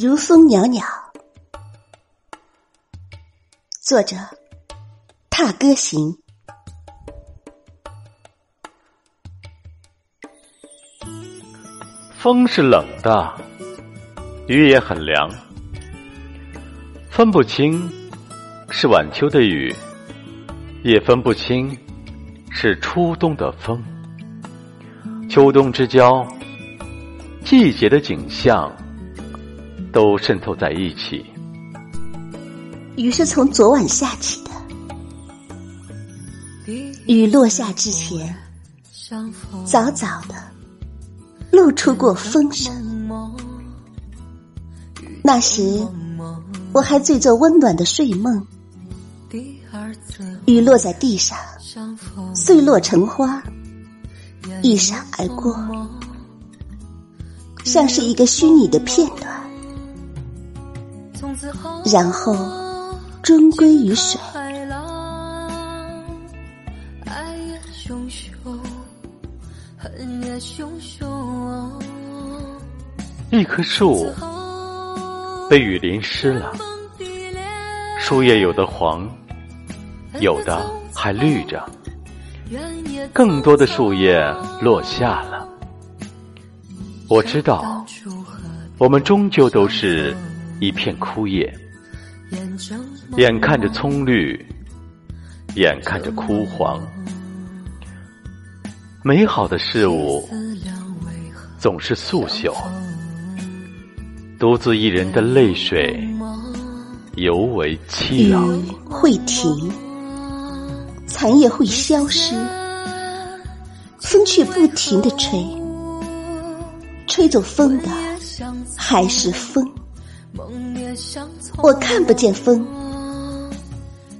如风袅袅，作者：踏歌行。风是冷的，雨也很凉，分不清是晚秋的雨，也分不清是初冬的风。秋冬之交，季节的景象。都渗透在一起。雨是从昨晚下起的，雨落下之前，早早的露出过风声。那时我还醉作温暖的睡梦，雨落在地上，碎落成花，一闪而过，像是一个虚拟的片段。然后终归于水。一棵树被雨淋湿了，树叶有的黄，有的还绿着，更多的树叶落下了。我知道，我们终究都是。一片枯叶，眼看着葱绿，眼看着枯黄。美好的事物总是速朽，独自一人的泪水尤为凄凉。雨会停，残叶会消失，风却不停的吹，吹走风的还是风。我看不见风，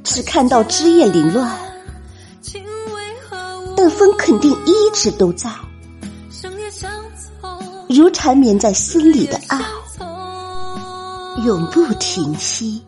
只看到枝叶凌乱，但风肯定一直都在，如缠绵在心里的爱，永不停息。